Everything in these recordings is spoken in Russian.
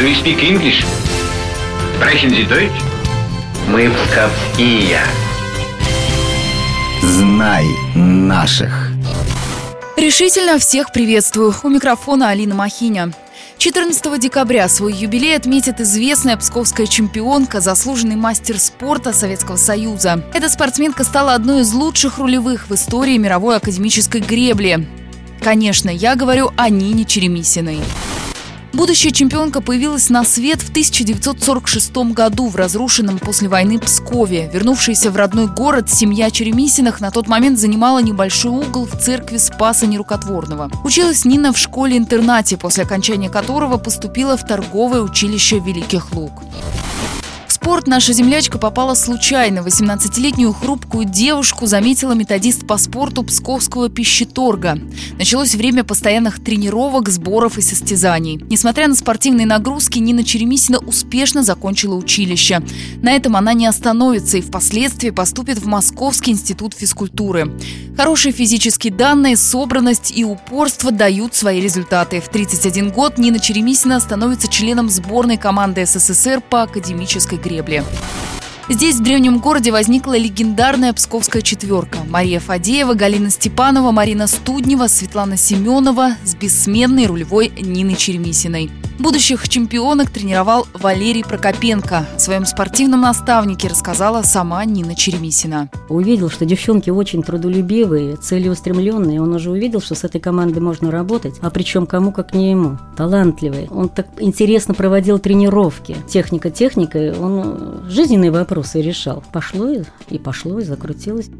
Do you speak English? Sprechen Sie Deutsch? Мы псковские. Знай наших. Решительно всех приветствую. У микрофона Алина Махиня. 14 декабря свой юбилей отметит известная псковская чемпионка, заслуженный мастер спорта Советского Союза. Эта спортсменка стала одной из лучших рулевых в истории мировой академической гребли. Конечно, я говорю о Нине Черемисиной. Будущая чемпионка появилась на свет в 1946 году в разрушенном после войны Пскове. Вернувшаяся в родной город, семья Черемисиных на тот момент занимала небольшой угол в церкви Спаса Нерукотворного. Училась Нина в школе-интернате, после окончания которого поступила в торговое училище Великих Луг спорт наша землячка попала случайно. 18-летнюю хрупкую девушку заметила методист по спорту Псковского пищеторга. Началось время постоянных тренировок, сборов и состязаний. Несмотря на спортивные нагрузки, Нина Черемисина успешно закончила училище. На этом она не остановится и впоследствии поступит в Московский институт физкультуры. Хорошие физические данные, собранность и упорство дают свои результаты. В 31 год Нина Черемисина становится членом сборной команды СССР по академической гребли. Здесь, в древнем городе, возникла легендарная псковская четверка. Мария Фадеева, Галина Степанова, Марина Студнева, Светлана Семенова с бессменной рулевой Ниной Черемисиной. Будущих чемпионок тренировал Валерий Прокопенко. О своем спортивном наставнике рассказала сама Нина Черемисина. Увидел, что девчонки очень трудолюбивые, целеустремленные. Он уже увидел, что с этой командой можно работать, а причем кому как не ему. Талантливый. Он так интересно проводил тренировки. Техника техникой, он жизненные вопросы решал. Пошло и пошло, и закрутилось.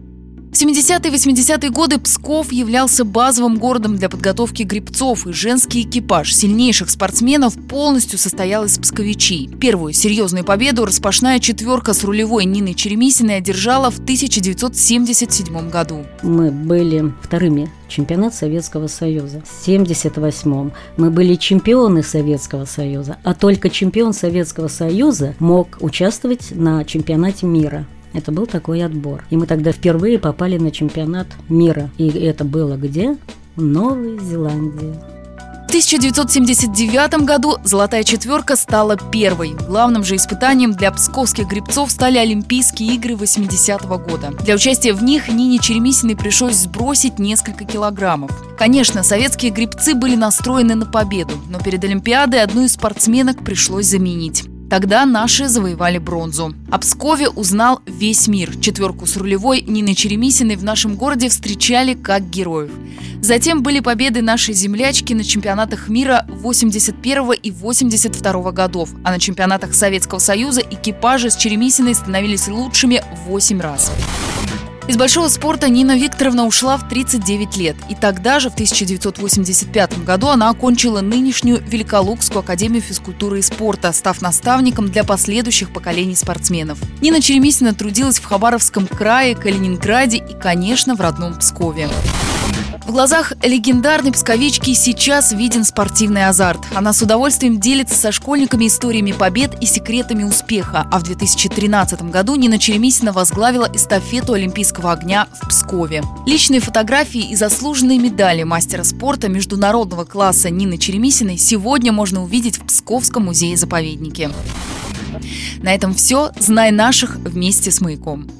В 70-е и 80-е годы Псков являлся базовым городом для подготовки грибцов, и женский экипаж сильнейших спортсменов полностью состоял из псковичей. Первую серьезную победу распашная четверка с рулевой Ниной Черемисиной одержала в 1977 году. Мы были вторыми чемпионат Советского Союза. В 1978 мы были чемпионы Советского Союза, а только чемпион Советского Союза мог участвовать на чемпионате мира. Это был такой отбор. И мы тогда впервые попали на чемпионат мира. И это было где? В Новой Зеландии. В 1979 году «Золотая четверка» стала первой. Главным же испытанием для псковских грибцов стали Олимпийские игры 80-го года. Для участия в них Нине Черемисиной пришлось сбросить несколько килограммов. Конечно, советские грибцы были настроены на победу, но перед Олимпиадой одну из спортсменок пришлось заменить. Тогда наши завоевали бронзу. О Пскове узнал весь мир. Четверку с рулевой Ниной Черемисиной в нашем городе встречали как героев. Затем были победы нашей землячки на чемпионатах мира 81 и 82 годов, а на чемпионатах Советского Союза экипажи с Черемисиной становились лучшими 8 раз. Из большого спорта Нина Викторовна ушла в 39 лет. И тогда же, в 1985 году, она окончила нынешнюю Великолукскую академию физкультуры и спорта, став наставником для последующих поколений спортсменов. Нина Черемисина трудилась в Хабаровском крае, Калининграде и, конечно, в родном Пскове. В глазах легендарной псковички сейчас виден спортивный азарт. Она с удовольствием делится со школьниками историями побед и секретами успеха. А в 2013 году Нина Черемисина возглавила эстафету Олимпийского огня в Пскове. Личные фотографии и заслуженные медали мастера спорта международного класса Нины Черемисиной сегодня можно увидеть в Псковском музее-заповеднике. На этом все. Знай наших вместе с «Маяком».